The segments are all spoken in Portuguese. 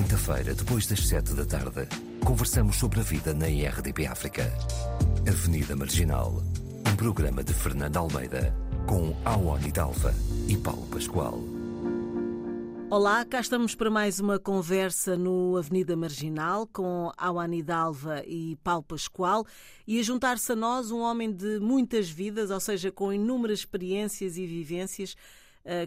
quinta-feira, depois das sete da tarde, conversamos sobre a vida na IRDP África. Avenida Marginal, um programa de Fernando Almeida, com Awani Dalva e Paulo Pascoal. Olá, cá estamos para mais uma conversa no Avenida Marginal com Awani Dalva e Paulo Pascoal e a juntar-se a nós um homem de muitas vidas, ou seja, com inúmeras experiências e vivências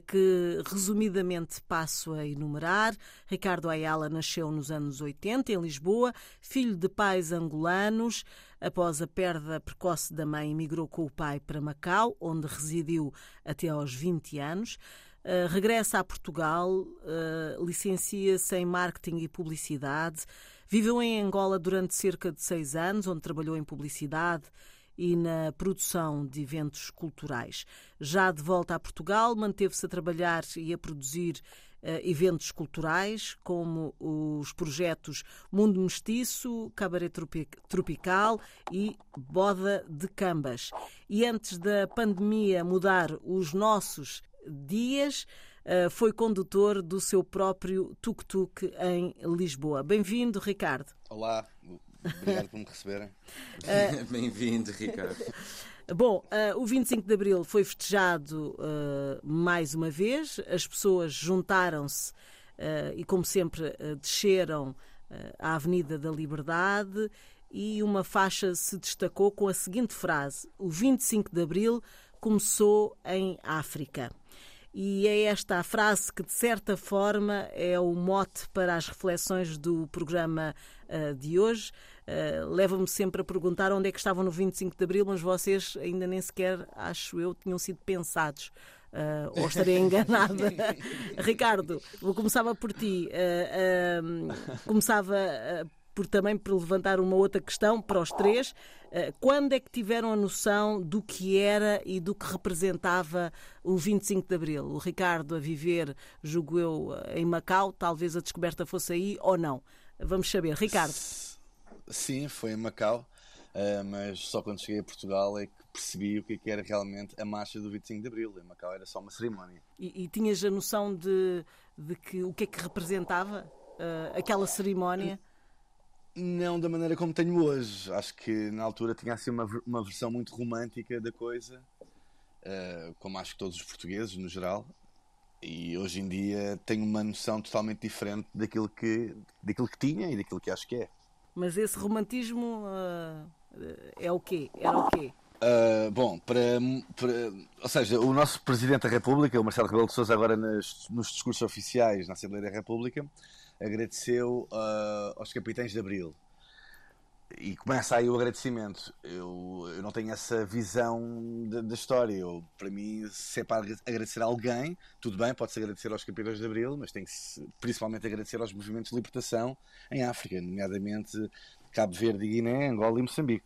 que resumidamente passo a enumerar. Ricardo Ayala nasceu nos anos 80 em Lisboa, filho de pais angolanos. Após a perda precoce da mãe, emigrou com o pai para Macau, onde residiu até aos 20 anos. Uh, regressa a Portugal, uh, licencia-se em marketing e publicidade. Viveu em Angola durante cerca de seis anos, onde trabalhou em publicidade e na produção de eventos culturais. Já de volta a Portugal, manteve-se a trabalhar e a produzir uh, eventos culturais, como os projetos Mundo Mestiço, Cabaré Tropical e Boda de Cambas. E antes da pandemia mudar os nossos dias, uh, foi condutor do seu próprio tuk-tuk em Lisboa. Bem-vindo, Ricardo. Olá, Obrigado por me receberem. Uh, Bem-vindo, Ricardo. Bom, uh, o 25 de Abril foi festejado uh, mais uma vez, as pessoas juntaram-se uh, e, como sempre, desceram à Avenida da Liberdade e uma faixa se destacou com a seguinte frase: O 25 de Abril começou em África. E é esta a frase que, de certa forma, é o mote para as reflexões do programa uh, de hoje. Uh, Leva-me sempre a perguntar onde é que estavam no 25 de Abril, mas vocês ainda nem sequer, acho eu, tinham sido pensados. Uh, ou estarei enganada. Ricardo, vou começava por ti. começava por também por levantar uma outra questão para os três. Quando é que tiveram a noção do que era e do que representava o 25 de Abril? O Ricardo a viver, julgo eu, em Macau, talvez a descoberta fosse aí ou não. Vamos saber. Ricardo. Sim, foi em Macau, eh, mas só quando cheguei a Portugal é que percebi o que é era realmente a marcha do 25 de Abril. Em Macau era só uma cerimónia. E, e tinhas a noção de, de que, o que é que representava uh, aquela cerimónia? Não da maneira como tenho hoje. Acho que na altura tinha assim uma, uma versão muito romântica da coisa, uh, como acho que todos os portugueses no geral. E hoje em dia tenho uma noção totalmente diferente daquilo que, daquilo que tinha e daquilo que acho que é. Mas esse romantismo uh, é o quê? Era o quê? Uh, bom, para, para, ou seja, o nosso Presidente da República, o Marcelo Rebelo de Sousa, agora nas, nos discursos oficiais na Assembleia da República, agradeceu uh, aos capitães de Abril. E começa aí o agradecimento. Eu, eu não tenho essa visão da história. Eu, para mim, se é para agradecer a alguém, tudo bem, pode-se agradecer aos capitães de Abril, mas tem que principalmente agradecer aos movimentos de libertação em África, nomeadamente Cabo Verde, Guiné, Angola e Moçambique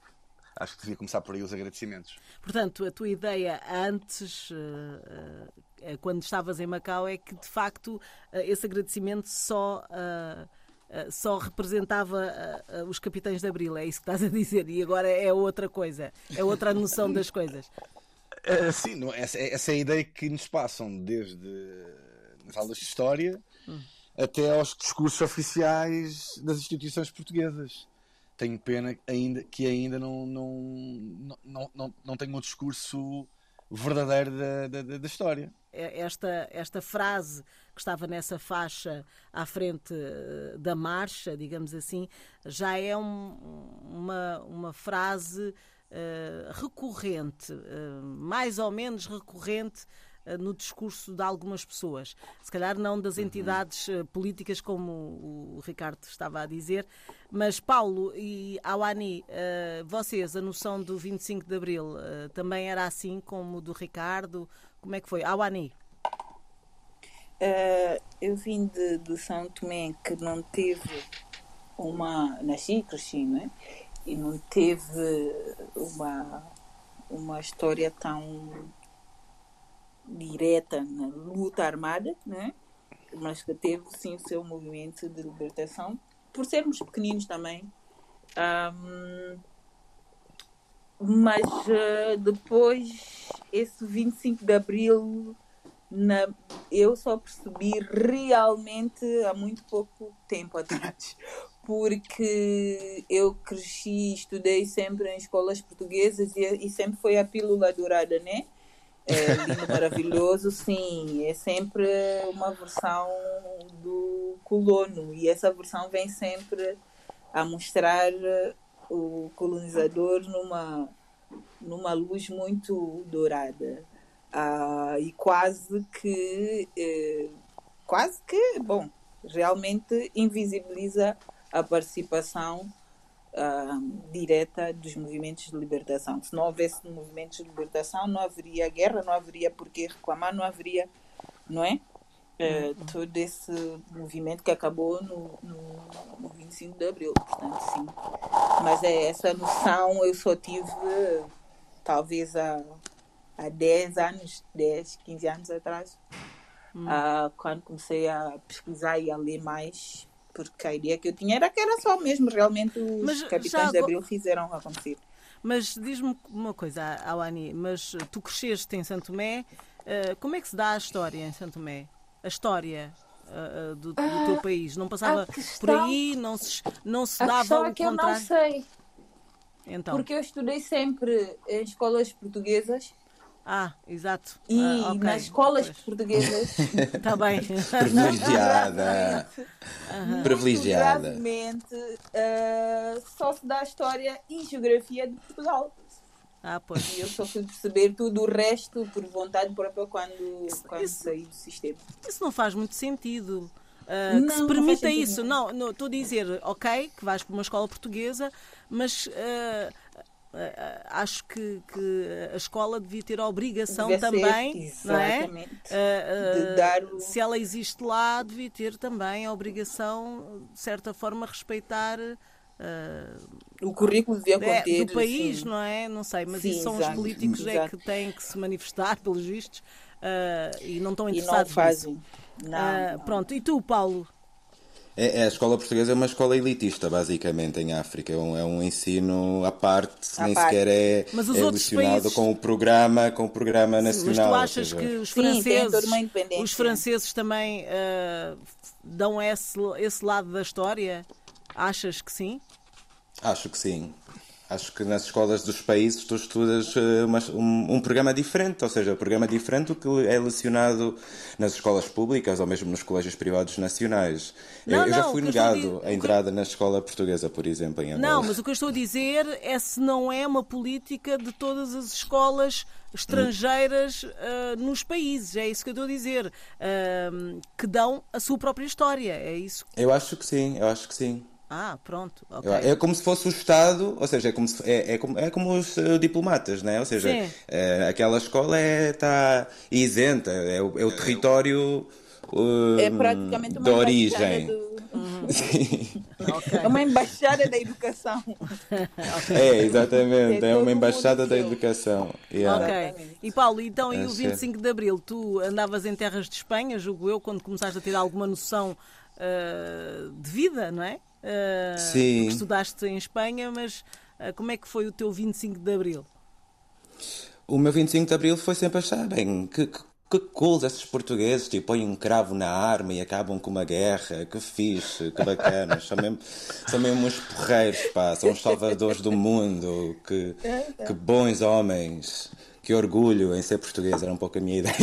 acho que devia começar por aí os agradecimentos. Portanto, a tua ideia antes, uh, uh, quando estavas em Macau, é que de facto uh, esse agradecimento só. Só representava os capitães de Abril, é isso que estás a dizer, e agora é outra coisa, é outra noção das coisas. sim, não, essa, essa, é a ideia que nos passam desde as aulas de História hum. até aos discursos oficiais das instituições portuguesas tenho pena ainda, que ainda não, não, não, não, não tenho um discurso verdadeiro da, da, da, história. É, esta, esta frase que estava nessa faixa à frente eh, da marcha, digamos assim, já é um, uma, uma frase uh, recorrente, uh, mais ou menos recorrente no discurso de algumas pessoas. Se calhar não das uhum. entidades uhum. políticas, como o Ricardo estava a dizer, mas Paulo e Awani, vocês, a noção do 25 de Abril também era assim como do Ricardo? Como é que foi? Awani. Uh, eu vim de, de São Tomé, que não teve uma. Nasci e cresci, não é? E não teve uma, uma história tão direta na luta armada, né? mas que teve sim o seu movimento de libertação, por sermos pequeninos também. Um, mas uh, depois, esse 25 de Abril na, eu só percebi realmente há muito pouco tempo atrás. Porque eu cresci, estudei sempre em escolas portuguesas e, e sempre foi a pílula dourada, né? É lindo, maravilhoso, sim. É sempre uma versão do colono e essa versão vem sempre a mostrar o colonizador numa, numa luz muito dourada. Ah, e quase que, eh, quase que, bom, realmente invisibiliza a participação ah, direta dos movimentos de libertação. Se não houvesse movimentos de libertação, não haveria guerra, não haveria por que reclamar, não haveria, não é? Uh, todo esse movimento que acabou no, no, no 25 de Abril, portanto, sim. Mas é essa noção eu só tive talvez há, há 10 anos, 10, 15 anos atrás, hum. uh, quando comecei a pesquisar e a ler mais, porque a ideia que eu tinha era que era só mesmo realmente os mas capitães de Abril fizeram acontecer. Mas diz-me uma coisa, Awani, mas tu cresceste em Santo Tomé, uh, como é que se dá a história em Santo Tomé? A história uh, do, do teu país? Não passava questão, por aí? Não se, não se dava o é que eu não sei. Então. Porque eu estudei sempre em escolas portuguesas. Ah, exato. E ah, okay. nas escolas pois. portuguesas. Está bem. Privilegiada. uhum. Privilegiada. Uh, só se dá história e geografia de Portugal. Ah, pois. E eu só fui perceber tudo o resto por vontade própria quando, isso, quando isso, saí do sistema. Isso não faz muito sentido. Uh, não, que se permita isso. Não, não, estou a dizer, ok, que vais para uma escola portuguesa, mas uh, uh, acho que, que, a escola devia ter a obrigação devia também, ser, não é? De dar o... Se ela existe lá, devia ter também a obrigação, de certa forma, respeitar o currículo devia é, conter. É, do país, sim. não é? Não sei, mas sim, isso são exato, os políticos exato. é que têm que se manifestar, pelos vistos, uh, e não estão interessados e não fazem. Não, uh, não. Pronto, e tu, Paulo? É, é, a escola portuguesa é uma escola elitista, basicamente, em África. É um, é um ensino à parte, à nem parte. sequer é, mas é relacionado países... com o programa, com o programa nacional. Mas tu achas que os franceses, Sim, os franceses também uh, dão esse, esse lado da história? Achas que sim? Acho que sim. Acho que nas escolas dos países tu estudas eh, uma, um, um, programa diferente, ou seja, um programa diferente do que é lecionado nas escolas públicas ou mesmo nos colégios privados nacionais. Não, eu, eu não, já fui negado a, a entrada na escola portuguesa, por exemplo, em Angola. Não, mas o que eu estou a dizer é se não é uma política de todas as escolas estrangeiras uh, nos países, é isso que eu estou a dizer, uh, que dão a sua própria história, é isso? Eu acho que sim, eu acho que sim. Ah, pronto. Okay. É como se fosse o Estado, ou seja, é como, se, é, é, como, é como os uh, diplomatas, né? ou seja, uh, aquela escola está é, isenta, é o, é o território uh, é praticamente uma de origem. Do... Uhum. okay. É uma embaixada da educação. É, exatamente, é, é uma embaixada da educação. Yeah. Ok. E Paulo, então, e o 25 de Abril? Tu andavas em terras de Espanha, julgo eu, quando começaste a ter alguma noção uh, de vida, não é? Uh, Sim. Estudaste em Espanha, mas uh, como é que foi o teu 25 de Abril? O meu 25 de Abril foi sempre achar, bem, que, que, que cool esses portugueses, tipo, põem um cravo na arma e acabam com uma guerra, que fixe, que bacana. são, mesmo, são mesmo uns porreiros, pá, são os salvadores do mundo, que, que bons homens, que orgulho em ser português, era um pouco a minha ideia.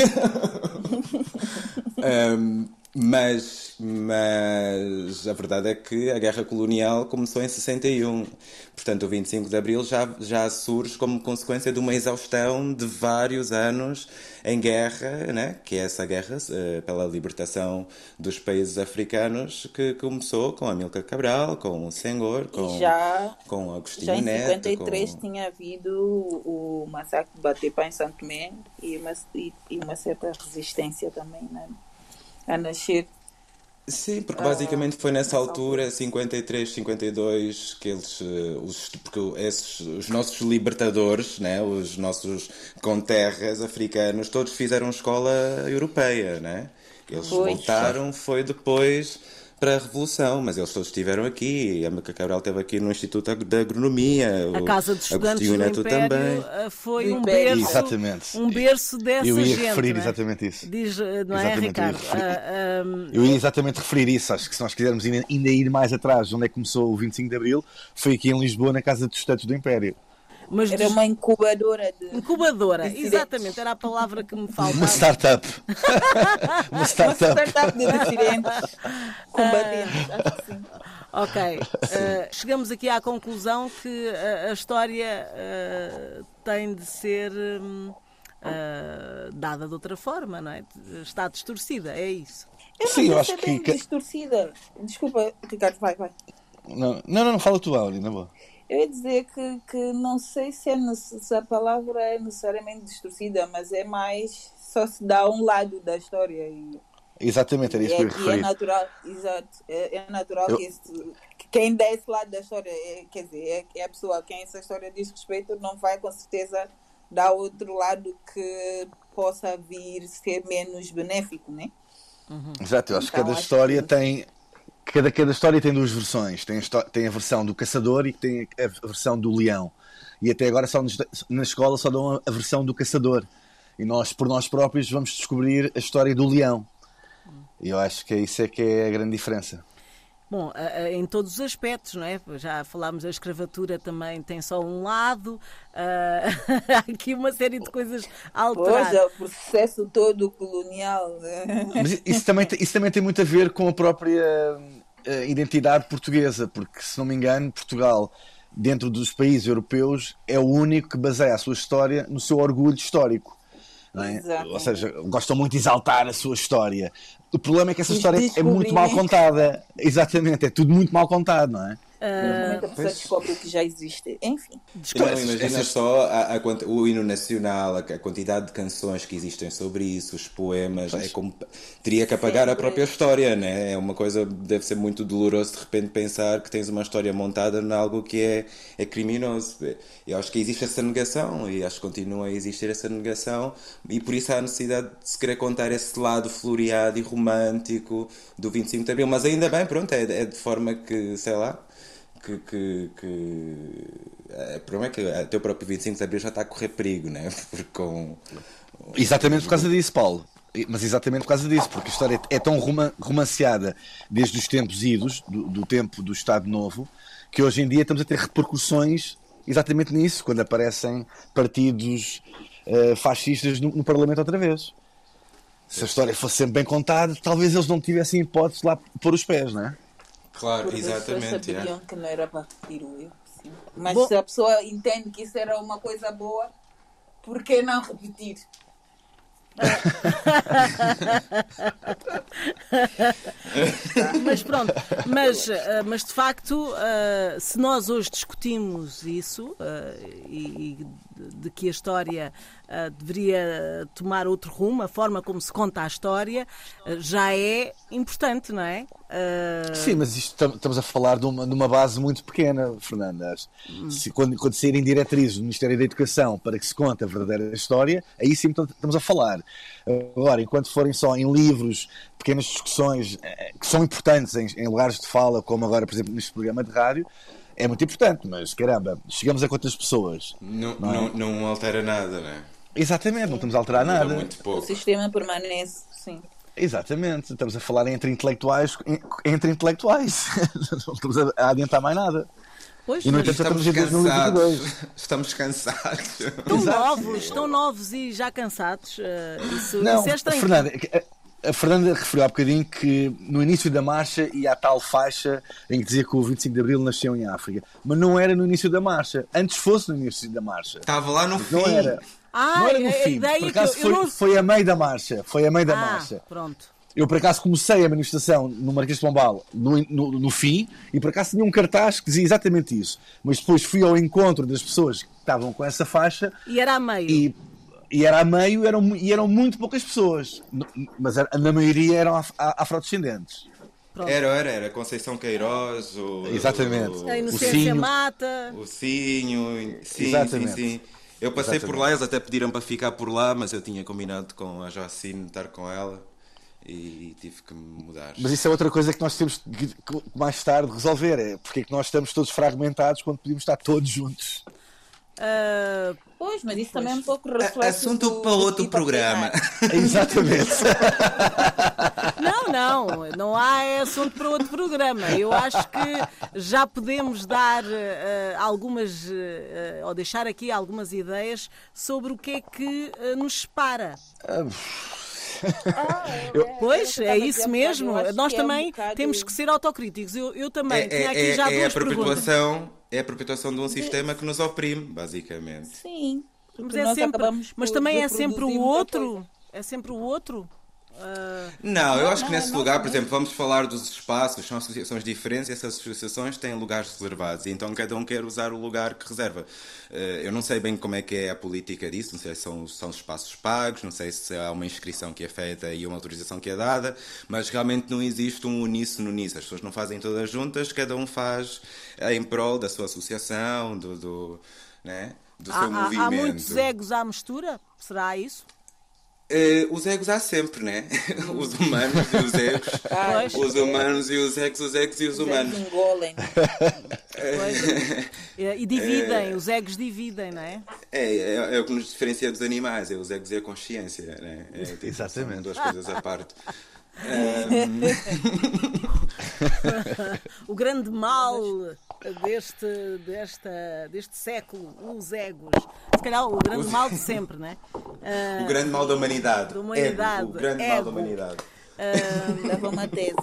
um, Mas, mas a verdade é que a guerra colonial começou em 61. Portanto, o 25 de Abril já, já surge como consequência de uma exaustão de vários anos em guerra, né? que é essa guerra uh, pela libertação dos países africanos que começou com Amílcar Cabral, com o Senghor, com, já, com Agostinho Já em Neto, 53 com... tinha havido o massacre de Batepa em Santo Tomé e uma, e, e uma certa resistência também, né? A nascer. Sim, porque basicamente foi nessa altura, 53, 52, que eles, eh, os, porque esses, os nossos libertadores, né, os nossos conterras africanos, todos fizeram escola europeia, né? Eles pois. voltaram, foi depois para a Revolução, mas eles todos estiveram aqui. A Maca Cabral esteve aqui no Instituto de Agronomia. A Casa dos Estudantes do Neto Império também. eh, foi um berço, Exatamente. um berço dessa Eu ia gente. referir não é? exatamente isso. Diz, eh, não é, Exatamente, eu ia Ricardo? referir- ah, Eu ia exatamente referir isso. Acho que se nós quisermos ainda ainda ir mais atrás, onde é que começou o 25 de Abril, foi aqui em Lisboa, na Casa dos Estudantes do Império. Mas Era diz- uma incubadora de. incubadora, Dissidentes. exatamente, era a palavra que me Uma faltava. startup. Uma Uma startup. startup de dissidentes combatentes, acho que sim. Ok, eh, chegamos aqui à conclusão que a, a história eh, tem de ser hum, dada de outra forma, não é? Está distorcida, é isso. Eu Sim, eu não acho é que- distorcida. Desculpa, Ricardo, vai, vai. Não, não, não, fala tu, Auri, na boa. Eu ia dizer que, que não sei se, é, se a palavra é necessariamente distorcida, mas é mais só se dá um lado da história e, Exatamente, era isso é, que eu e é referir. natural, exato, é, é natural Eu- que, esse, que quem dá esse lado da história, é, quer dizer, é, é a pessoa a quem essa história diz respeito, não vai com certeza dar outro lado que possa vir ser menos benéfico, né? Exato, eu acho que Então, cada acho história que- tem. Cada, cada história tem duas versões. Tem a, tem a versão do caçador e tem a versão do leão. E até agora só nos- na escola só dão a, a versão do caçador. E nós, por nós próprios, vamos descobrir a história do leão. E eu acho que isso é que é a grande diferença. Bom, em todos os aspectos, não é? Já falámos, a escravatura também tem só um lado, ah, há aqui uma série de coisas a Pois é, o processo todo colonial. né? Mas isso também, tem- isso também tem muito a ver com a própria eh, identidade portuguesa, porque, se não me engano, Portugal, dentro dos países europeus, é o único que baseia a sua história no seu orgulho histórico. é? Exato. Ou seja, gostam muito de exaltar a sua história. O problema é que essa Os história é muito mal contada. Exatamente, é tudo muito mal contado, não é? Normalmente a pessoa descobre que já existe. Enfim. Desculpa, Não, imagina só a, a o hino nacional, a, a quantidade de canções que existem sobre isso, os poemas, é como teria que apagar a Sempre. própria história, né? É uma coisa, deve ser muito doloroso de repente pensar que tens uma história montada em algo que é, é criminoso. Eu acho que existe essa negação e acho que continua a existir essa negação e por isso há a necessidade de se querer contar esse lado floreado e romântico do 25 de Abril, mas ainda bem, pronto, é, é de forma que, sei lá, que, que, que é, o problema é que até o próprio 25 de Abril já está a correr perigo, né? Porque com Exatamente por causa disso, Paulo. Mas exatamente por causa disso, porque a história é tão roma- romanceada desde os tempos idos, do, do tempo do Estado Novo, que hoje em dia estamos a ter repercussões exatamente nisso, quando aparecem partidos eh, fascistas no, no Parlamento outra vez. Se a história fosse sempre bem contada, talvez eles não tivessem hipótese de lá pôr os pés, não é? Claro, Porque as pessoas exatamente. sabiam que não era para repetir o erro. sim. Mas Bom. se a pessoa entende que isso era uma coisa boa, por que não repetir? Mas pronto, mas, ah, mas de facto, ah, se nós hoje discutimos isso ah, e, e de- que a história ah, deveria tomar outro rumo, a forma como se conta a história, ah, já é importante, não é? Ah, Sim, mas isto tam- estamos a falar de uma, de uma base muito pequena, Fernanda. Se, quando, quando saírem diretrizes do Ministério da Educação para que se conte a verdadeira história, aí sim estamos a falar. Agora, enquanto forem só em livros, pequenas discussões eh, que são importantes em, em lugares de fala, como agora, por exemplo, neste programa de rádio, é muito importante, mas caramba, chegamos a quantas pessoas? Não, não, não altera nada, né? Exatamente, não estamos a alterar Muda nada. muito O pouco. sistema permanece, sim. Exatamente, estamos a falar entre intelectuais, entre intelectuais. não estamos a, adiantar mais nada. pois, E no mas entanto, Estamos estamos em 2022. cansados. Estamos cansados. estão novos, estão novos e já cansados. ah, isso, Não, isso é estranho. Fernanda, a, Fernanda referiu há bocadinho que no início da marcha ia a tal faixa em que dizia que o 25 de Abril nasceu em África. Mas não era no início da marcha. Antes fosse no início da marcha. Estava lá no fim. Não era. Ah, não era no a fim. Por acaso foi, não- foi a meio da marcha. Foi a meio da Ah, marcha. pronto. Eu por acaso comecei a manifestação no Marquês de Pombal no, no, no fim e por acaso tinha um cartaz que dizia exatamente isso. Mas depois fui ao encontro das pessoas que estavam com essa faixa E era a meio. e, e era a meio eram, e eram muito poucas pessoas. Mas era- na maioria eram af- afrodescendentes. Pronto. Era, era, era Conceição Queiroz, o, Exatamente. o, A o inocência Cinho. mata. o Cinho, sim, Exatamente. sim, sim. Eu passei Exatamente. por lá, eles até pediram para ficar por lá, mas eu tinha combinado com a Jacine estar com ela. e tive que mudar. Mas isso é outra coisa que nós temos que mais tarde resolver, é porque é que nós estamos todos fragmentados quando podíamos estar todos juntos. Uh, pois, mas isso pois. também é um pouco reflexo Assunto do, para outro programa. Exatamente. não, não, não há assunto para outro programa. Eu acho que já podemos dar uh, algumas, uh, ou deixar aqui algumas ideias sobre o que é que nos separa. Ah, eu, pois, é isso mesmo. Nós também é um bocado... temos que ser autocríticos. Eu, eu também é, tinha aqui é, já é duas a perpetuação, perguntas. É a perpetuação de um sistema que nos oprime, basicamente. Sim. Mas, é sempre, mas também é sempre o outro. É sempre o outro. Uh... Não, eu acho que nesse lugar, por exemplo, vamos falar dos espaços, são associações diferentes e essas associações têm lugares reservados, então cada um quer usar o lugar que reserva. Uh, eu não sei bem como é que é a política disso, não sei se são, são espaços pagos, não sei se há uma inscrição que é feita e uma autorização que é dada, mas realmente não existe um uníssono nisso. As pessoas não fazem todas juntas, cada um faz em prol da sua associação, do, do, né, do há, seu movimento. Há muitos egos à mistura? Será isso? Uh, os egos há sempre, né? Os humanos e os egos. Ah, os humanos e os egos, os egos e os, os humanos. engolem. e dividem, é, os egos dividem, não é? É, é, é, o que nos diferencia dos animais, é os egos e a consciência, né? É, tipo, Exatamente. São duas coisas à parte. o grande mal deste, desta, deste século, os egos. Se calhar o grande mal de sempre, não é? Uh, o grande mal da humanidade. Da humanidade. Ego, o grande ego. mal da humanidade. Uh, Dava uma tese.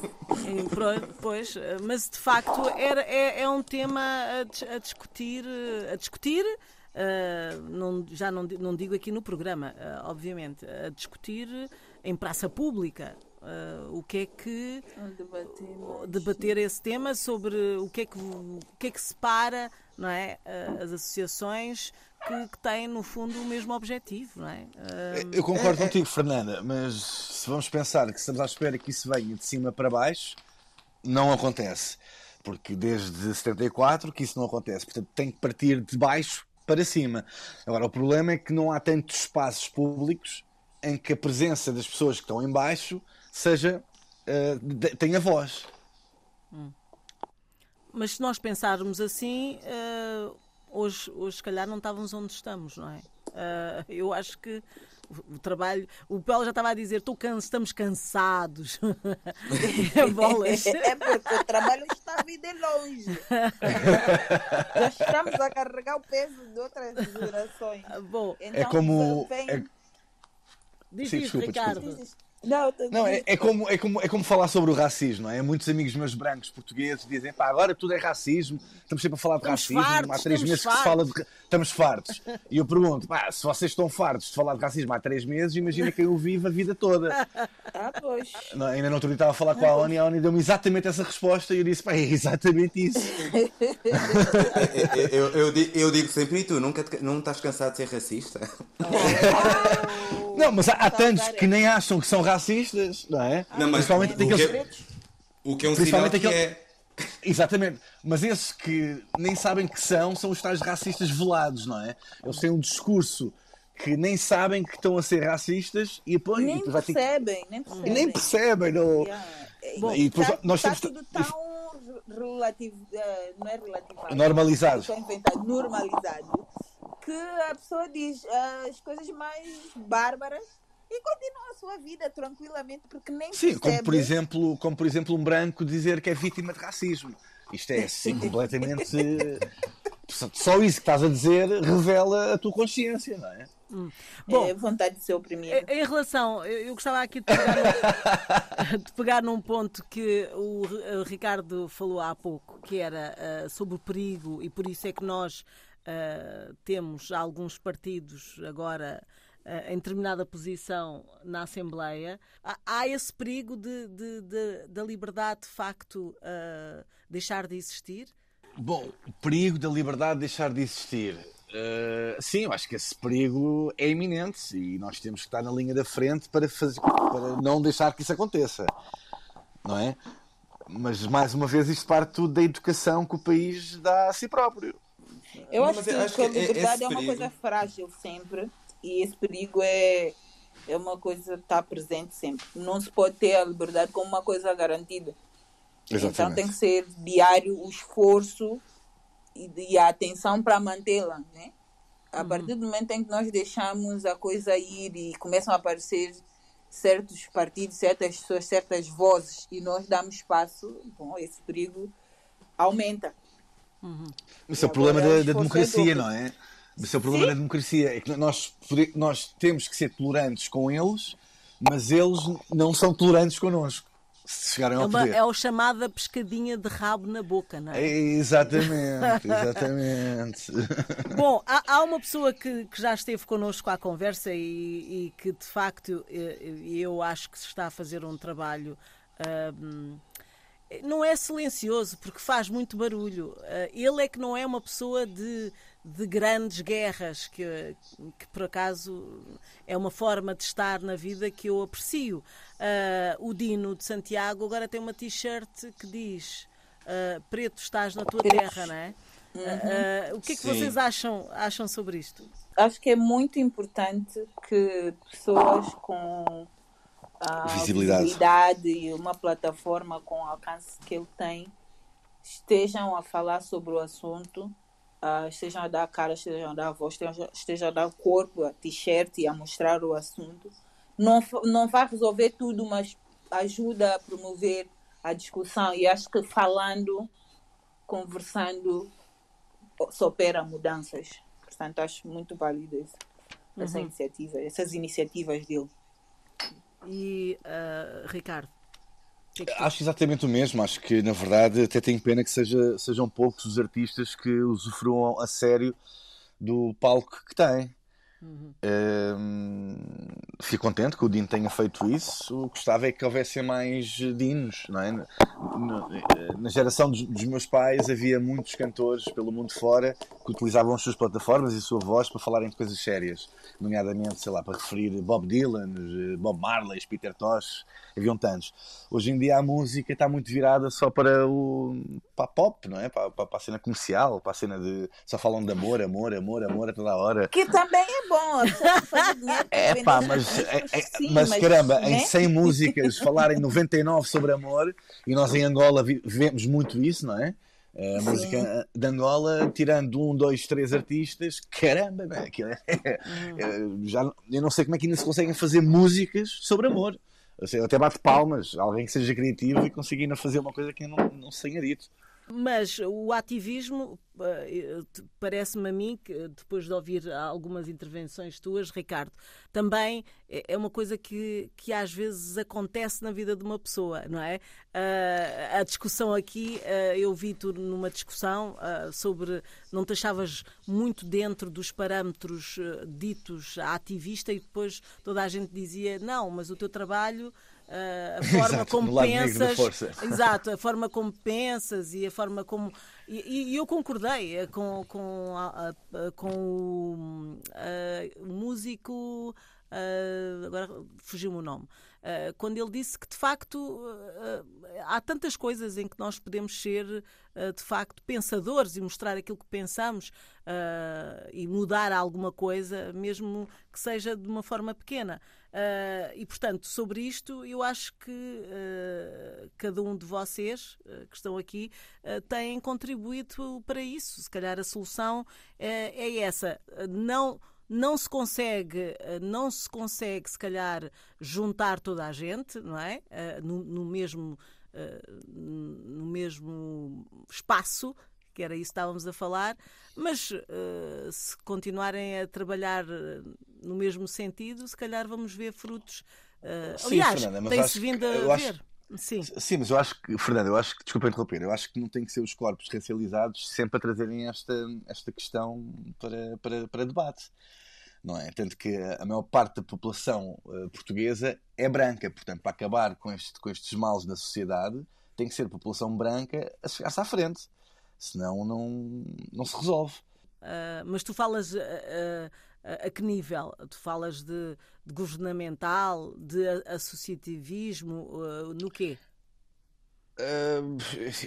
Pois, mas de facto era, é, é um tema a, a discutir, a discutir uh, não, já não, não digo aqui no programa, uh, obviamente, a discutir em praça pública. Uh, o que é que debater, debater esse tema sobre o que é que o que é que separa não é uh, as associações que, que, têm no fundo o mesmo objetivo não é? Uh, eu concordo é, contigo Fernanda mas se vamos pensar que estamos à espera que isso venha de cima para baixo não acontece. Porque desde 74 que isso não acontece. Portanto tem que partir de baixo para cima. Agora o problema é que não há tantos espaços públicos em que a presença das pessoas que estão em baixo seja uh, tenha voz. Hum. Mas se nós pensarmos assim, uh, hoje, hoje se calhar não estávamos onde estamos, não é? Uh, eu acho que o trabalho. O Paulo já estava a dizer: can, estamos cansados. Bolas. É porque o trabalho está a vir de longe. já estamos a carregar o peso de outras gerações. Bom, então, é como. Vem... É... Diz Sim, isso, desculpa, Ricardo. Desculpa. Não, não é, é, como, é, como, é como falar sobre o racismo, não é? Muitos amigos meus brancos portugueses dizem, pá, agora tudo é racismo, estamos sempre a falar de estamos racismo, fartos, há três meses fartos. que se fala de. Estamos fartos. E eu pergunto, pá, se vocês estão fartos de falar de racismo há três meses, imagina quem o vive a vida toda. Ah, pois. Não, ainda no outro dia estava a falar com a ONU e a ONU deu-me exatamente essa resposta e eu disse, pá, é exatamente isso. eu, eu, eu, digo, eu, digo sempre, e tu, nunca te, não estás cansado de ser racista? Oh. Não, mas há, há tantos que nem acham que são racistas, não é? Não, mas Principalmente o, daqueles... que é, o que é um sinal que aquele- é... Exatamente, mas esses que nem sabem que são, são os tais racistas velados, não é? Eles têm um discurso que nem sabem que estão a ser racistas e depois, e Nem depois vai ter percebem, nem percebem. e nem percebem. Não... Yeah. Bom, e depois tá, nós tá temos- tudo tão relativo, eh, não é relativo. Normalizado. Normalizado, que a pessoa diz eh, as coisas mais bárbaras e continua a sua vida tranquilamente porque nem Sim, como percebe. por, exemplo, como por exemplo um branco dizer que é vítima de racismo. Isto é assim completamente. Só isso que estás a dizer revela a tua consciência, não é? Bom, é vontade de ser oprimido. Em relação, eu gostava aqui de pegar, num, de pegar num ponto que o o Ricardo falou há pouco, que era ah, sobre o perigo, e por isso é que nós ah, temos alguns partidos agora ah, em determinada posição na Assembleia. Há, esse perigo de, de- de- da liberdade de facto ah, deixar de existir? Bom, o perigo da liberdade deixar de existir. Uh, sim, eu acho que esse perigo é iminente e nós temos que estar na linha da frente para, fazer, para não deixar que isso aconteça. Não é? Mas, mais uma vez, isto parte tudo da educação que o país dá a si próprio. Eu Não, acho eu acho que a que é- liberdade é uma perigo- coisa frágil sempre e esse perigo é É uma coisa que está presente sempre. Não se pode ter a liberdade como uma coisa garantida. Exatamente. Então tem que ser diário o esforço e, e a atenção para mantê-la, né? A partir do momento em que nós deixamos a coisa ir e começam a aparecer certos partidos, certas pessoas, certas vozes e nós damos espaço, bom, esse perigo aumenta. Isso é o E problema da, da democracia, não é? Isso é o problema da democracia. É que nós, nós temos que ser tolerantes com eles, mas eles não são tolerantes connosco. Se chegarem É, ao uma, poder. é o chamada pescadinha de rabo na boca, não é? É, Exatamente, exatamente. Bom, há, há uma pessoa que, que já esteve connosco à conversa e, e que de facto eh, eu acho que se está a fazer um trabalho. ahm, não é silencioso, porque faz muito barulho. Ah, ele é que não é uma pessoa de, de grandes guerras, que, que por acaso é uma forma de estar na vida que eu aprecio. Ah, o Dino de Santiago agora tem uma t-shirt que diz ah, Preto, estás na tua terra, não é? Ah, ah, o que é que Sim. vocês acham, acham sobre isto? Acho que é muito importante que pessoas com a Visibilidade. visibilidade e uma plataforma com o alcance que ele tem estejam a falar sobre o assunto, ah, estejam a dar a cara, estejam a dar a voz, estejam, estejam a dar o corpo, a t-shirt e a mostrar o assunto. Não, não vai resolver tudo, mas ajuda a promover a discussão. E acho que falando, conversando, se opera mudanças. Portanto, acho muito válido isso, essa iniciativa, essas iniciativas dele. E ah, Ricardo? que é que Acho exatamente o mesmo. Acho que, na verdade, até tenho pena que seja, sejam poucos os artistas que usufruam a sério do palco que têm. Hum, fico contente que o Dino tenha feito isso. O que gostava é que houvessem mais Dinos, não é? Na, na- geração dos, dos meus pais havia muitos cantores pelo mundo fora que utilizavam as suas plataformas e a sua voz para falarem de coisas sérias, nomeadamente, sei lá, para referir Bob Dylan, Bob Marley, Peter Tosh, haviam tantos. Hoje em dia a música está muito virada só para o para a pop, não é? Para, para, para a cena comercial, para a cena de só falam de amor, amor, amor, amor a toda hora. Que também é bom, a pessoa que faz dinheiro É pá, as mas, é- é- sim, mas caramba, né? em 100 músicas falarem 99 sobre amor, e nós em Angola vi- vemos muito isso, não é? A música de Angola, tirando um, dois, três artistas, caramba, aquilo é- é- já, eu não sei como é que ainda se conseguem fazer músicas sobre amor. Eu, até bate palmas, alguém que seja criativo e consiga ainda fazer uma coisa que eu não, não se tenha dito. Mas o ativismo, eh, parece-me a mim, que depois de ouvir algumas intervenções tuas, Ricardo, também é é uma coisa que, que às vezes acontece na vida de uma pessoa, não é? Ah, a discussão aqui, ah, eu vi tu numa discussão sobre não te achavas muito dentro dos parâmetros eh, ditos ativista e depois toda a gente dizia não, mas o teu trabalho, a forma Exato, como pensas. Exato, a forma como pensas e a forma como. E, e eu concordei eh, com, com, a- a- a- com o, eh, o músico. eh, agora fugiu-me o nome. Eh, quando ele disse que de facto eh, eh, há tantas coisas em que nós podemos ser de facto pensadores e mostrar aquilo que pensamos e mudar alguma coisa, mesmo que seja de uma forma pequena. E portanto, sobre isto, eu acho que cada um de vocês que estão aqui têm contribuído para isso. Se calhar a solução é essa. Não não se consegue, eh, não se consegue, se calhar, juntar toda a gente, não é? Eh, No, no mesmo, eh, no mesmo espaço, que era isso que estávamos a falar, mas se continuarem a trabalhar no mesmo sentido, se calhar vamos ver frutos. Sim, aliás, tem-se vindo a eu acho- ver. Sim. Sim, mas eu acho que, Fernando, eu acho que, desculpa interromper, eu acho que não tem que ser os corpos racializados sempre a trazerem esta, esta questão para, para, para debate. Não é? Tanto que a maior parte da população eh, portuguesa é branca, portanto, para acabar com, este, com estes males na sociedade, tem que ser a população branca a chegar-se à frente. Senão não, não se resolve. Ah, mas tu falas ah, ah, a que nível? Tu falas de, de governamental, de associativismo, ah, no quê? Uh,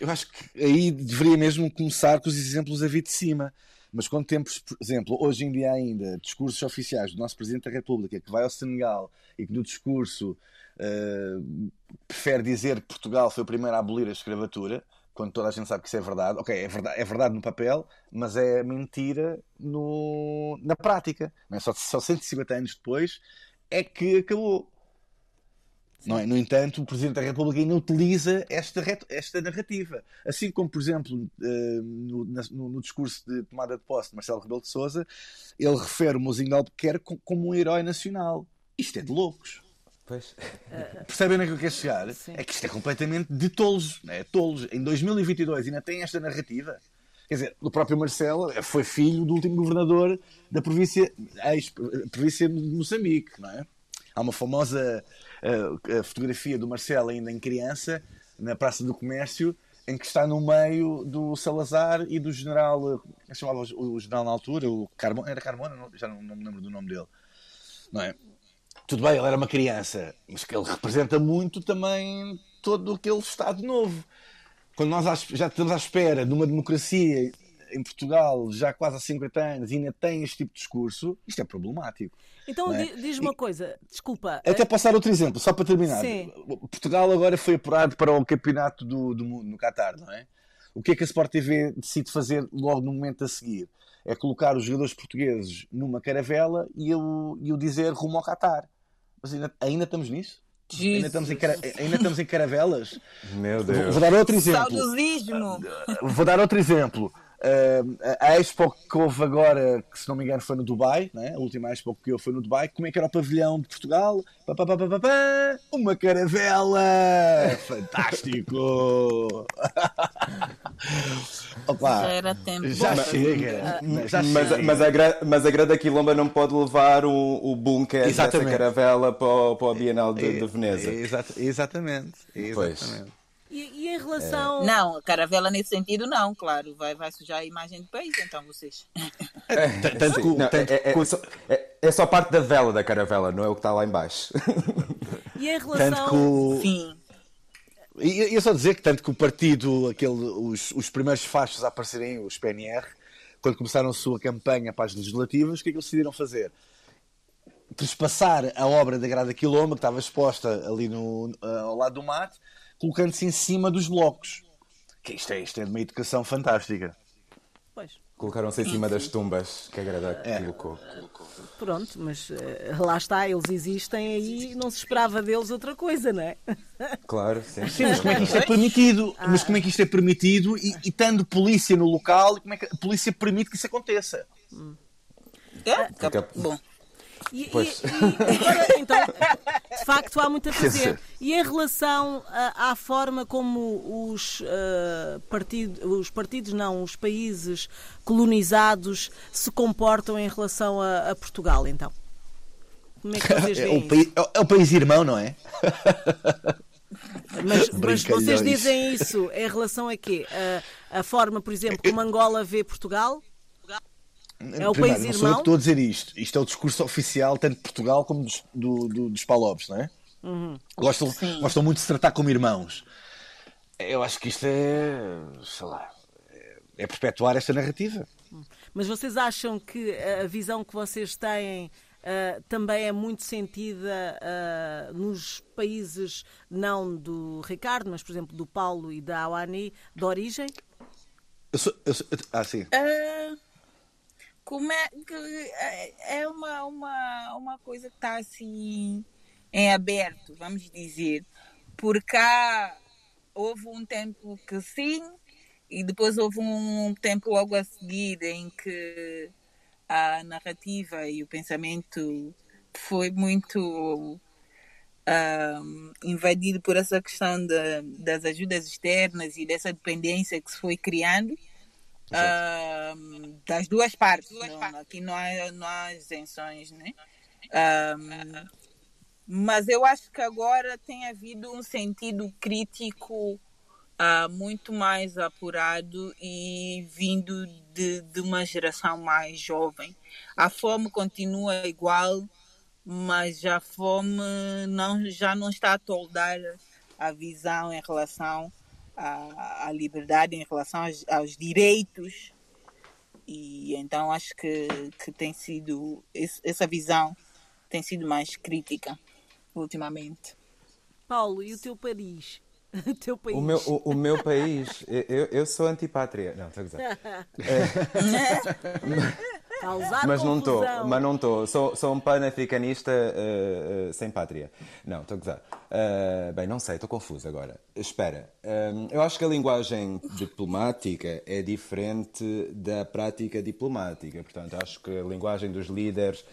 eu acho que aí deveria mesmo começar com os exemplos a vir de cima. Mas quando temos, por exemplo, hoje em dia ainda, discursos oficiais do nosso Presidente da República que vai ao Senegal e que no discurso uh, prefere dizer que Portugal foi o primeiro a abolir a escravatura, quando toda a gente sabe que isso é verdade. Ok, é verdade, é verdade no papel, mas é mentira no, na prática. Não é? só, só 150 anos depois é que acabou. Não é? No entanto, o Presidente da República ainda utiliza esta, esta narrativa. Assim como, por exemplo, eh, no, no, no, discurso de tomada de posse de Marcelo Rebelo de Sousa, ele refere o Mozinho de Albuquerque como um herói nacional. Isto é de loucos. Pois. Percebem onde é que eu quero chegar? Sim. É que isto é completamente de tolos. É tolos. Em 2022 ainda tem esta narrativa. Quer dizer, o próprio Marcelo foi filho do último governador da província, ex-província de Moçambique, não é? Há uma famosa uh, fotografia do Marcelo ainda em criança, na Praça do Comércio, em que está no meio do Salazar e do general, que chamava o, general na altura, o Carmona, era Carmona, já não, não me lembro do nome dele, não é? tudo bem, ele era uma criança, mas que ele representa muito também todo aquele Estado novo. Quando nós já estamos à espera de uma democracia em Portugal já quase há 50 anos e ainda tem este tipo de discurso, isto é problemático. Então é? diz uma coisa, desculpa. Até eh, passar outro exemplo, só para terminar. Sim. Portugal agora foi apurado para o campeonato do, do mundo no Qatar, não é? O que é que a Sport TV decide fazer logo no momento a seguir? É colocar os jogadores portugueses numa caravela e eu, e eu dizer rumo ao Qatar. Mas ainda, ainda estamos nisso? Ainda estamos, em cara... ainda estamos em caravelas? Meu Deus. Vou, vou dar outro exemplo. Saudosismo. Vou dar outro exemplo. Uh, a Expo que houve agora, que se não me engano foi no Dubai, né? a última Expo que houve foi no Dubai, como é que era o pavilhão de Portugal? Pá, pá, pá, Uma caravela! Fantástico! Opa, já era tempo. Já mas, chega. Já mas, chega. Mas, a, mas a Grande Quilomba não pode levar o, o bunker exatamente. dessa caravela para o, para o Bienal de, de Veneza. Exatamente. exatamente. Pois. E, e, em relação. É... Não, a caravela nesse sentido não, claro. Vai, vai sujar a imagem do país, então vocês. É, tanto que, não, tanto é, é, só, é, é, só parte da vela da caravela, não é o que está lá embaixo. E em relação. Tanto que o... Sim. E, e só dizer que tanto que o partido, aquele, os, os primeiros fachos a aparecerem, os PNR, quando começaram a sua campanha para as legislativas, o que é que eles decidiram fazer? Trespassar a obra da Grada Quilomba, que estava exposta ali no, ao lado do mato, colocando-se em cima dos blocos. Que isto é, isto é de uma educação fantástica. Pois. Colocaram-se em cima das tumbas que a Grada é. colocou. Pronto, mas uh, lá está, eles existem aí e não se esperava deles outra coisa, não é? Claro, sim. sim mas como é que isto é permitido? Ah. Mas como é que isto é permitido e, e tendo polícia no local, como é que a polícia permite que isso aconteça? Hum. É? Fica... Bom. E, e, e, agora, então, de facto, há muito a fazer. E em relação à, à forma como os, uh, partido, os partidos, não, os países colonizados se comportam em relação a, a Portugal, então? Como é que vocês veem é, o país, é o país irmão, não é? Mas, mas, vocês dizem isso em relação a quê? A, a forma, por exemplo, como Angola vê Portugal? É o Primeiro, país não irmão. sou eu que estou a dizer isto. Isto é o discurso oficial tanto de Portugal como dos, do, do, dos Palopes, não é? Uhum. Gostam, gostam muito de se tratar como irmãos. Eu acho que isto é, sei lá, é, é perpetuar esta narrativa. Mas vocês acham que a visão que vocês têm uh, também é muito sentida uh, nos países não do Ricardo, mas por exemplo do Paulo e da Awani, de origem? Eu sou, eu sou, ah, sim. Uh, como é é, é uma, uma, uma coisa que está assim em aberto, vamos dizer. Por cá houve um tempo que sim, e depois houve um tempo logo a seguir em que a narrativa e o pensamento foi muito um, invadido por essa questão de, das ajudas externas e dessa dependência que se foi criando uh, das duas partes. Duas não, partes. Aqui não há, não há isenções, né? Um, mas eu acho que agora tem havido um sentido crítico uh, muito mais apurado e vindo de, de uma geração mais jovem. A fome continua igual, mas a fome não, já não está a toldar a visão em relação à, à liberdade, em relação aos, aos direitos e então acho que, que tem sido esse, essa visão tem sido mais crítica ultimamente. Paulo, e o teu Paris? O teu país. O meu, o, o meu país, eu, eu sou antipátria. Não, estou a gozar. Causar mas não estou, mas não estou. Sou, sou um panafricanista uh, uh, sem pátria. Não, estou a gozar. Uh, bem, não sei, estou confuso agora. Espera, um, eu acho que a linguagem diplomática é diferente da prática diplomática. Portanto, acho que a linguagem dos líderes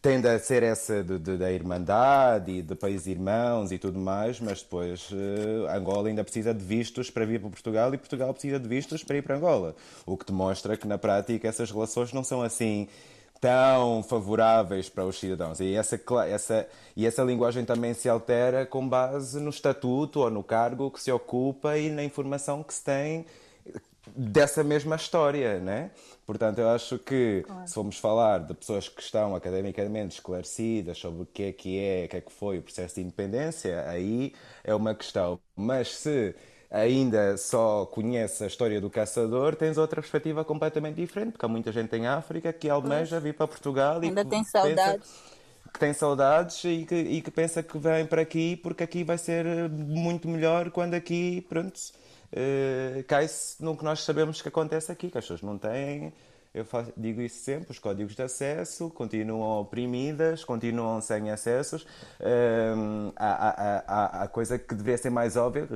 tende a ser essa de, de, da irmandade e de países irmãos e tudo mais, mas depois uh, Angola ainda precisa de vistos para vir para Portugal e Portugal precisa de vistos para ir para Angola. O que demonstra que na prática essas relações não são assim tão favoráveis para os cidadãos. E essa, essa, e essa linguagem também se altera com base no estatuto ou no cargo que se ocupa e na informação que se tem dessa mesma história, né? Portanto, eu acho que claro. se formos falar de pessoas que estão academicamente esclarecidas sobre o que é que é, o que é que foi o processo de independência, aí é uma questão. Mas se ainda só conhece a história do caçador, tens outra perspectiva completamente diferente, porque há muita gente em África que almeja vir para Portugal ainda e tem saudades. Que tem saudades e que, e que pensa que vem para aqui porque aqui vai ser muito melhor quando aqui, pronto, uh, cai-se no que nós sabemos que acontece aqui, que as pessoas não têm, eu faço, digo isso sempre, os códigos de acesso continuam oprimidas, continuam sem acessos. Um, há, há, há, coisa que deveria ser mais óbvia,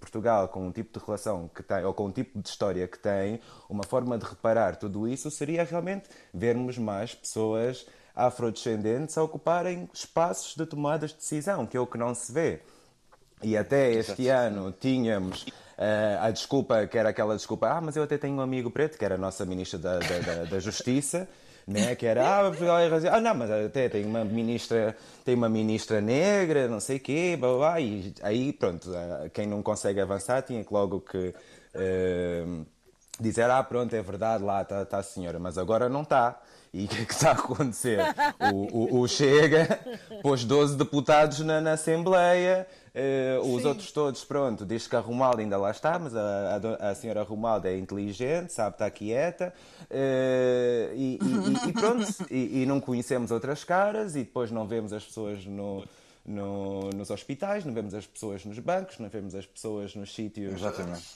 Portugal com um tipo de relação que tem, ou com um tipo de história que tem, uma forma de reparar tudo isso seria realmente vermos mais pessoas afrodescendentes a ocuparem espaços de tomadas de decisão, que é o que não se vê. E até este ano tínhamos a desculpa, que era aquela desculpa, ah, mas eu até tenho um amigo preto, que era a nossa ministra da, da, da, da Justiça, né? que era, ah, ah, não, mas até tem uma ministra, tem uma ministra negra, não sei quê, blá, blá, e aí, pronto, uh, quem não consegue avançar tinha que logo que uh, dizer, ah, pronto, é verdade, lá está tá a senhora, mas agora não está. E o que é que está a acontecer? O, o, o Chega pôs 12 deputados na, na Assembleia, Uh, os outros todos, pronto, diz que a Romalda ainda lá está, mas a, a, a senhora Romalda é inteligente, sabe estar quieta, uh, e, e, e, pronto, e, e, não conhecemos outras caras, e depois não vemos as pessoas no, no, nos hospitais, não vemos as pessoas nos bancos, não vemos as pessoas nos sítios,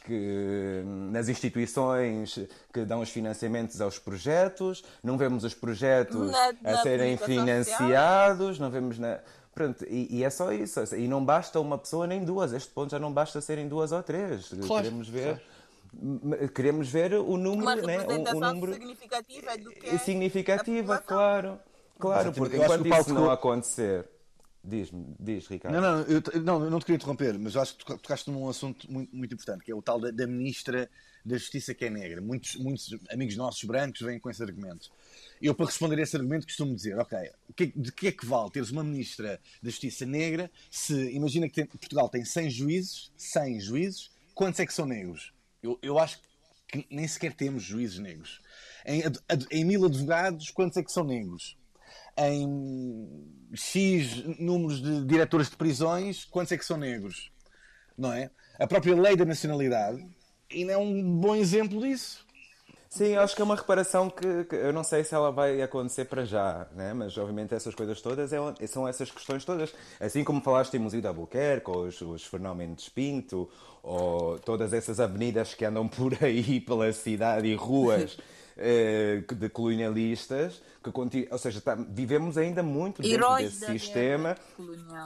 que, nas instituições que dão os financiamentos aos projetos, não vemos os projetos na, a serem financiados, social. não vemos na Pronto, e, e, é só isso. E não basta uma pessoa nem duas. Este ponto já não basta serem duas ou três. Claro, queremos ver. Claro. Queremos ver o número, uma né? o, o número significativa do que é significativa, claro, claro, porque enquanto isso não acontecer, diz diz Ricardo. Não, não, eu, não, eu não te queria interromper, mas eu acho que tocaste num assunto muito, muito importante, que é o tal da, da ministra da Justiça que é negra. Muitos, muitos amigos nossos brancos vêm com esse argumento. Eu, para responder a esse argumento, costumo dizer: ok, de que é que vale teres uma ministra da Justiça negra se, imagina que tem, Portugal tem 100 juízes, 100 juízes, quantos é que são negros? Eu, eu acho que nem sequer temos juízes negros. Em, em mil advogados, quantos é que são negros? Em X números de diretores de prisões, quantos é que são negros? Não é? A própria lei da nacionalidade ainda é um bom exemplo disso. Sim, acho que é uma reparação que, que, eu não sei se ela vai acontecer para já, né? mas obviamente essas coisas todas é, são essas questões todas. Assim como falaste em Museu da Albuquerque, ou os, os Fernão Pinto, ou todas essas avenidas que andam por aí pela cidade e ruas eh, de colonialistas, que ou seja, tá, vivemos ainda muito dentro Heróis desse sistema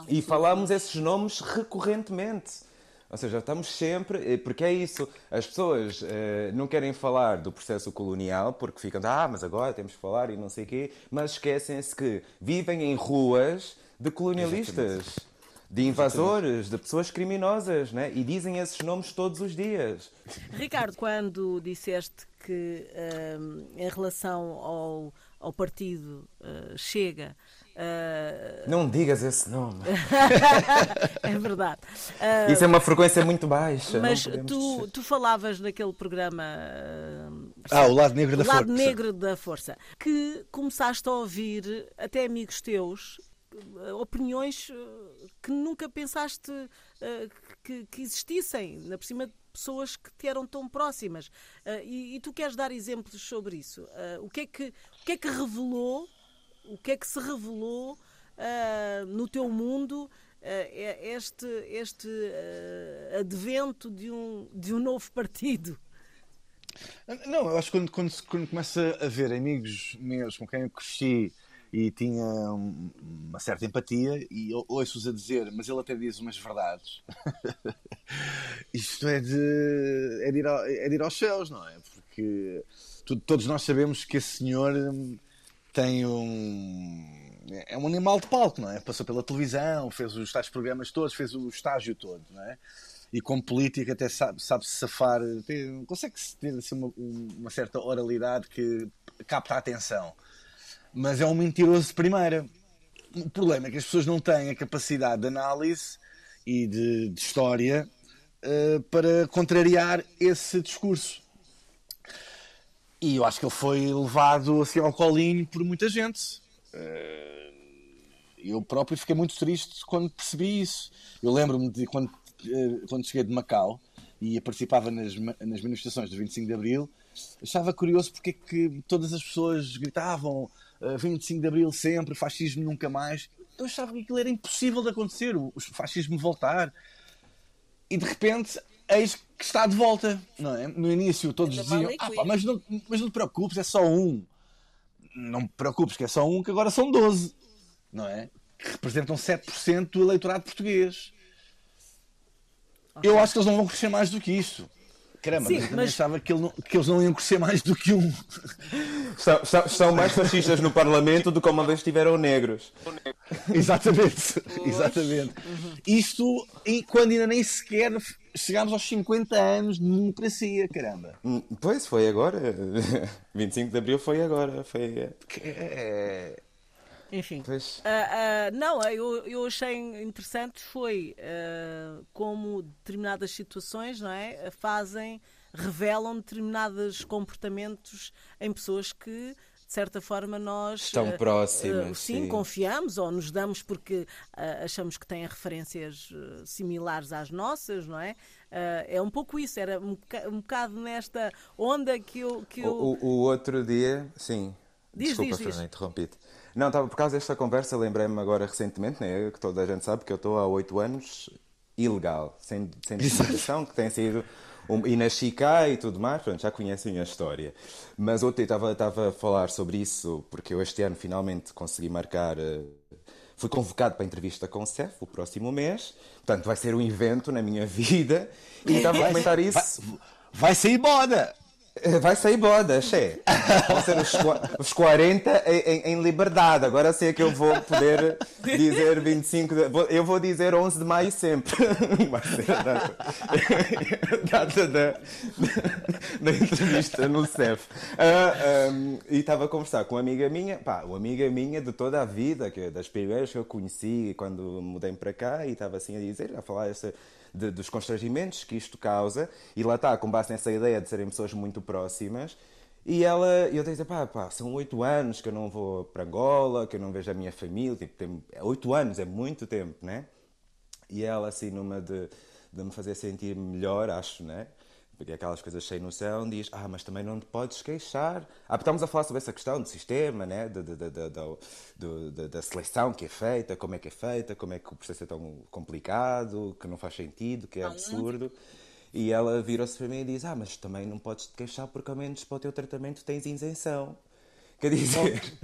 e falamos esses nomes recorrentemente. Ou seja, estamos sempre. Eh, porque é isso. As pessoas uh, não querem falar do processo colonial porque ficam, ah, mas agora temos que falar e não sei o quê, mas esquecem-se que vivem em ruas de colonialistas. Exatamente. De invasores, de pessoas criminosas, né? e dizem esses nomes todos os dias. Ricardo, quando disseste que um, em relação ao, ao partido uh, Chega, Uh... Não digas esse nome. é verdade. Uh... Isso é uma frequência muito baixa. Mas tu, tu falavas naquele programa. Uh... Ah, o Lado Negro da Força. Lado Negro da Força. Que começaste a ouvir, até amigos teus, opiniões que nunca pensaste que, que existissem. Na por cima pessoas que te eram tão próximas. Uh, e, e, tu queres dar exemplos sobre isso? Uh, o, que é que, o que é que revelou, o que é que se revelou uh, no teu mundo este, este advento de um, de um novo partido? Não, eu acho que quando, quando, quando começa a ver amigos meus com quem eu cresci e tinha uma certa empatia e ouço-os a dizer, mas ele até diz umas verdades. Isto é de, é, de ir ao, é de ir aos céus, não é? Porque todos nós sabemos que esse senhor tem um. É um animal de palco, não é? Passou pela televisão, fez os tais programas todos, fez o estágio todo, não é? E como político até sabe, sabe safar, tem, consegue ter assim, uma, uma certa oralidade que capta a atenção mas é um mentiroso de primeira. O problema é que as pessoas não têm a capacidade de análise e de, de história uh, para contrariar esse discurso. E eu acho que ele foi levado assim ao colinho por muita gente. Uh, eu próprio fiquei muito triste quando percebi isso. Eu lembro-me de quando, uh, quando cheguei de Macau e participava nas, nas manifestações do 25 de Abril, achava curioso porque é que todas as pessoas gritavam 25 de Abril sempre, fascismo nunca mais. Eu achava que aquilo era impossível de acontecer, o, fascismo voltar. E de repente, eis que está de volta, não é? No início todos diziam, ah, pá, mas, não, mas não te preocupes, é só um. Não te preocupes que é só um, que agora são 12, não é? Que representam 7% do eleitorado português. Okay. Eu acho que eles não vão crescer mais do que isso. Caramba, Sim, mas, mas... achava que, ele não, que, eles não iam crescer mais do que um. São, são, são mais fascistas no Parlamento do que uma vez tiveram negros. exatamente, exatamente. Uhum. Isto e quando ainda nem sequer chegámos aos 50 anos de democracia, caramba. Hum, pois, foi agora. 25 de Abril foi agora. Foi... É... Enfim. Uh, uh, não, eu, eu achei interessante foi uh, como determinadas situações não é, fazem, revelam determinados comportamentos em pessoas que de certa forma nós estão próximas uh, sim, sim, confiamos ou nos damos porque uh, achamos que têm referências similares às nossas não é? É um pouco isso era um, um bocado nesta onda que eu que eu... O, o, outro dia sim. Diz, desculpa diz, Fernanda interrompi-te. Não, estava por causa desta conversa, lembrei-me agora recentemente, né, que toda a gente sabe que eu estou há oito anos ilegal, sem, sem documentação, que tem sido. E na Chica e tudo mais, pronto, já conhecem a história. Mas ontem estava, estava a falar sobre isso, porque eu este ano finalmente consegui marcar. Uh, fui convocado para a entrevista com o CEF o próximo mês, portanto vai ser um evento na minha vida. E estava a comentar isso. Vai, vai sair moda! Eh, vai sair boda, che. Vão ser os, os 40 em, em, liberdade. Agora sei que eu vou poder dizer 25 de, Eu vou dizer 11 de maio sempre. Vai ser a data, a data da, da, entrevista no CEF. Uh, ah, um, e estava a conversar com uma amiga minha, pá, uma amiga minha de toda a vida, que, é das primeiras que eu conheci quando mudei para cá, e estava assim a dizer, a falar essa de, dos constrangimentos que isto causa, e lá está, com base nessa ideia de serem pessoas muito próximas. E ela, eu disse, pá, pá, são oito anos que eu não vou para Angola, que eu não vejo a minha família, tipo, tem, oito anos é muito tempo, né? E ela, assim, numa de, de me fazer sentir melhor, acho, né? Porque aquelas coisas sem noção, diz, ah, mas também não te podes queixar. Ah, estamos a falar sobre essa questão do sistema, né? da, da, da, da, seleção que é feita, como é que é feita, como é que o processo é tão complicado, que não faz sentido, que é absurdo. E ela virou-se para mim e diz, ah, mas também não podes te queixar porque ao menos para o teu tratamento tens isenção. Quer dizer...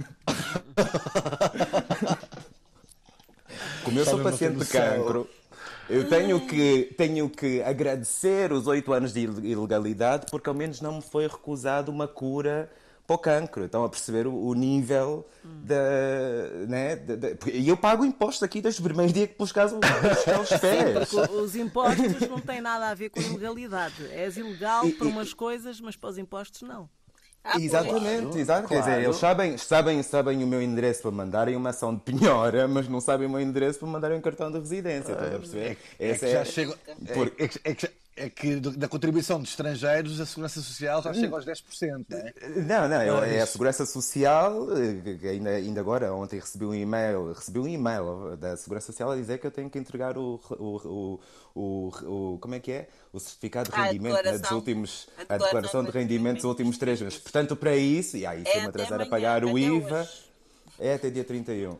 Como eu sou paciente de cancro eu tenho que, tenho que agradecer os oito anos de ilegalidade porque ao menos não me foi recusado uma cura para o cancro. Estão a perceber o, o nível hum. da. Né, e eu pago impostos aqui desde o primeiro dia que pus caso os pés. Sim, os impostos não têm nada a ver com a ilegalidade. És ilegal e, para umas coisas, mas para os impostos não. Ah, Exatamente, claro, exato. Claro. Quer dizer, eles sabem, sabem, sabem o meu endereço para mandarem uma ação de penhora, mas não sabem o meu endereço para mandarem um cartão de residência. Estás a perceber? É, é que já chegou. Por... É, é, que, é que da contribuição de estrangeiros a Segurança Social já chega aos 10%, não é? Não, não, não é, é a Segurança Social, eh, ainda, ainda agora, ontem recebi um e-mail, recebi um e-mail da Segurança Social a dizer que eu tenho que entregar o, o, o, o como é que é? O certificado de Ah, a rendimento né, dos declaração. últimos, A a declaração declaração de rendimento dos últimos três meses. Portanto, para isso, e aí É se me até atrasar a pagar o IVA, hoje. é até dia 31.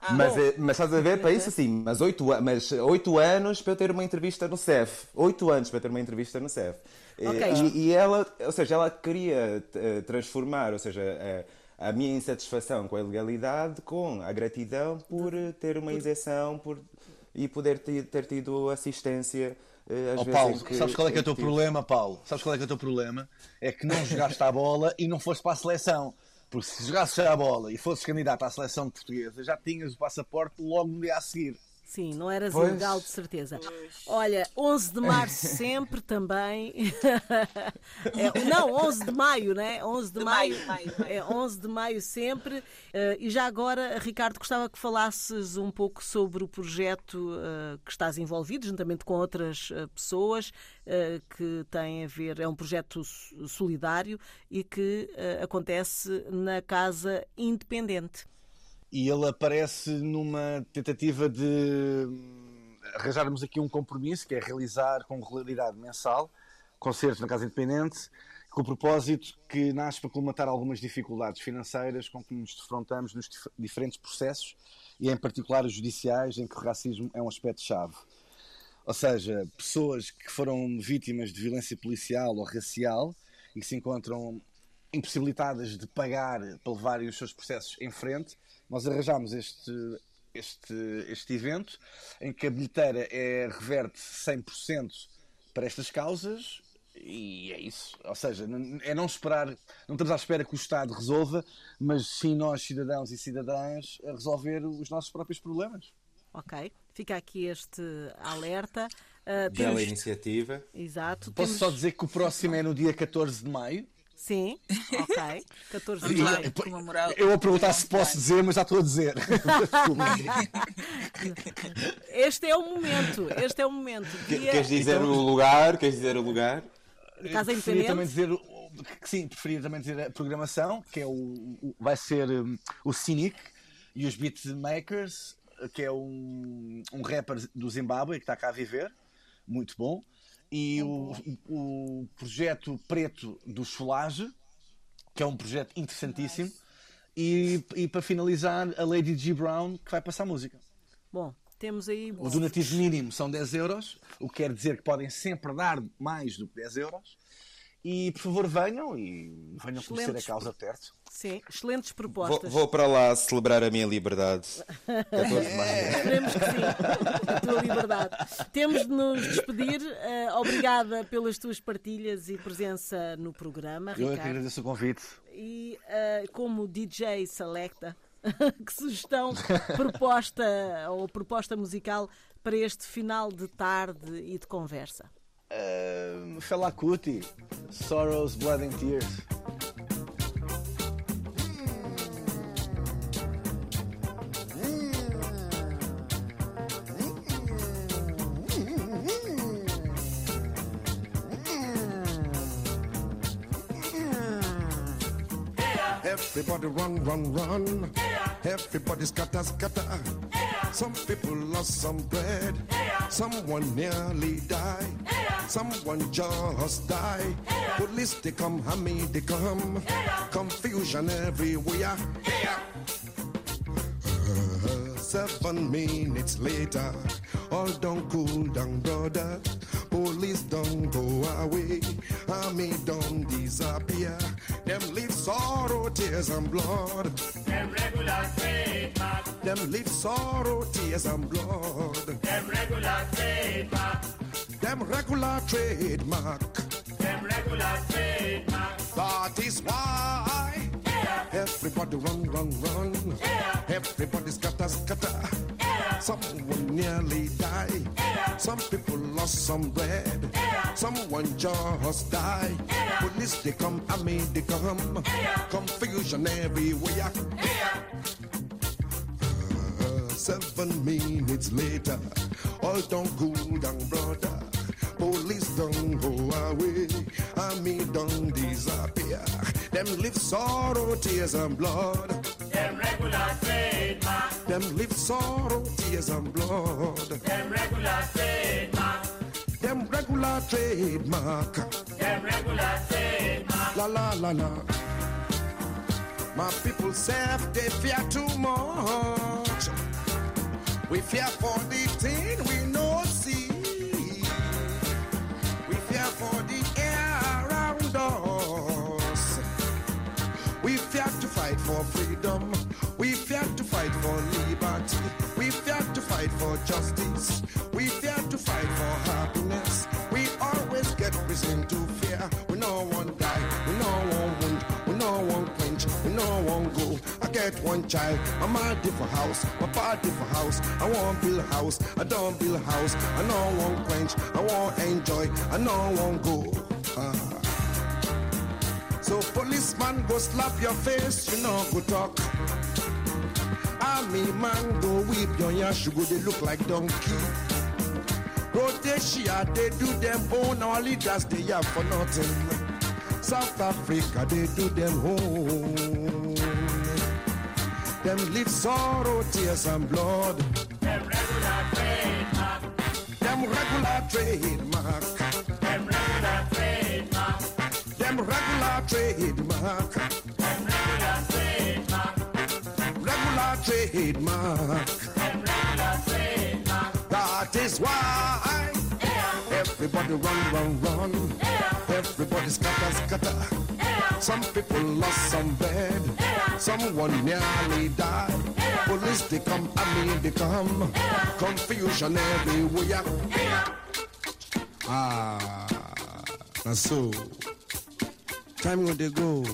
Ah, mas, bom. é- mas estás a ver, para isso sim, mas oito, mas oito anos para eu ter uma entrevista no CEF. Oito anos para ter uma entrevista no CEF. E- Ok. E, e ela, ou seja, ela queria eh, transformar, ou seja, a, a minha insatisfação com a ilegalidade com a gratidão por eh, ter uma isenção por, e poder ter, ter tido assistência eh, às vezes Paulo, que- sabes qual é que é o teu tive. problema, Paulo? Sabes qual é que é o teu problema? É que não jogaste a bola e não foste para a seleção. Porque se jogasses já a bola e fosses candidato à seleção portuguesa, já tinhas o passaporte logo no dia a seguir. Sim, não eras Pois. ilegal, de certeza. Olha, 11 de março sempre também. É, não, 11 de maio, né? 11 de, De maio. maio. É 11 de maio sempre. Eh, e já agora, Ricardo, gostava que falasses um pouco sobre o projeto eh, que estás envolvido, juntamente com outras eh, pessoas, que tem a ver. É um projeto so- solidário e que acontece na Casa Independente. E ele aparece numa tentativa de hum, arranjarmos aqui um compromisso, que é realizar com regularidade mensal concertos na Casa Independente, com o propósito que nasce para colmatar algumas dificuldades financeiras com que nos defrontamos nos dif- diferentes processos e, em particular, os judiciais, em que o racismo é um aspecto-chave. Ou seja, pessoas que foram vítimas de violência policial ou racial e que se encontram impossibilitadas de pagar para levarem os seus processos em frente, nós arranjamos este, este, este evento em que a bilheteira é, reverte 100% para estas causas e é isso. Ou seja, é não esperar, não estamos à espera que o Estado resolva, mas sim nós, cidadãos e cidadãs, a resolver os nossos próprios problemas. Ok? Fica aqui este alerta. Ah, Bela temos- iniciativa. Exato. Posso temos- só dizer que o próximo é no dia 14 de maio. Sim, ok. 14 de maio. Eu a perguntar se posso dizer, mas já estou a dizer. Este é o momento. Este é o momento. Dia- Queres dizer o lugar? Queres dizer o lugar? Casa preferia também Independente. dizer que sim, preferia também dizer a programação, que é o, o- vai ser um, o Cynic e os Beatmakers, que é um, um rapper do Zimbábue que está cá a viver, muito bom. E o, o projeto Preto do Solage, que é um projeto interessantíssimo. E, e para finalizar, a Lady G Brown, que vai passar música. Bom, temos aí. O donativo mínimo são 10 euros, o que quer dizer que podem sempre dar mais do que 10 euros. E por favor venham e venham conhecer a Excelentes. causa perto. Sim, excelentes Vou, propostas. vou para lá celebrar a minha liberdade. 14 de maio. Esperemos que sim, a tua liberdade. Temos de nos despedir. Eh, obrigada pelas tuas partilhas e presença no programa, Eu é que Ricardo. agradeço o convite. E eh, como DJ Selecta, que sugestão, proposta ou proposta musical para este final de tarde e de conversa? Uh, Fela Kuti, Sorrows, Blood and Tears. Everybody run, run, run. Everybody scatter, scatter. Some people lost some bread. Someone nearly died. Someone just died. Police they come, hammy they come. Confusion everywhere. Seven minutes later, all don't cool down, brother. Police don't go away, army don't disappear. Them leave sorrow, tears and blood. Them regular trademark, Them leave sorrow, tears and blood. them regular trademark, Them regular trademark. them regular trademark. That is why everybody run, run, run. Everybody scatter, scatter. Someone nearly died. Some people lost some bread. Someone just died. Police they come, army they come. Confusion everywhere. Uh, seven minutes later, all don't cool down, brother. Police don't go away, army don't disappear. Them live sorrow, tears and blood. Them regular trademark. Them live sorrow, tears and blood. Them regular trade trademark. Them regular trademark. Them regular trademark. La la la la. My people say they fear too much. We fear for the thing we no the air around us. We fear to fight for freedom. We fear to fight for liberty. We fear to fight for justice. We fear to fight for happiness. We always get reason to fear. We no one die. We no one wound. We no one quench. We no one go. I get one child. My mother for house. My party for house. I want build a house. I don't build house. I no one quench. I won't enjoy. I no one go. Ah. So policeman go slap your face, you know go talk. Army man go whip your yash, you go they look like donkey. Rhodesia, they do them own, our leaders they have for nothing. South Africa, they do them home. Them live sorrow, tears and blood. Trademark. Them regular trademark. Them regular trademark. Them regular trademark. Regular trademark. Them regular trademark. That is why everybody run, run, run. Everybody scatter, scatter. Some people lost some bed. Someone nearly died. Police they come, army they come. Confusion everywhere. Ah, so time when they go.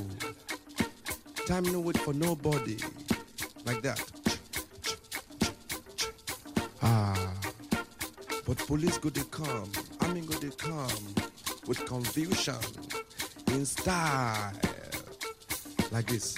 Time no wait for nobody. Like that. Ah. But police go they come, army go they come with confusion in style like this.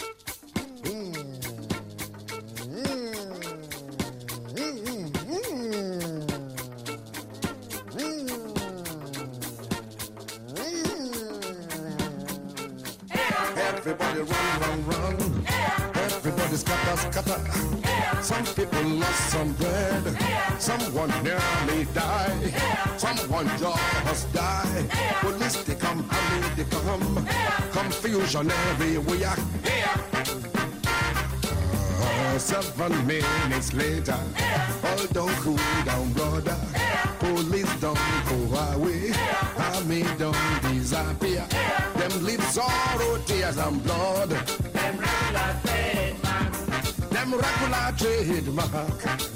Someone nearly died. Someone just died. Police they come, army they come. Confusion everywhere. Uh, seven minutes later, all don't cool down, brother. Police don't go away, army don't disappear. Them live sorrow, tears and blood. Them regular trademark. Them regular trademark.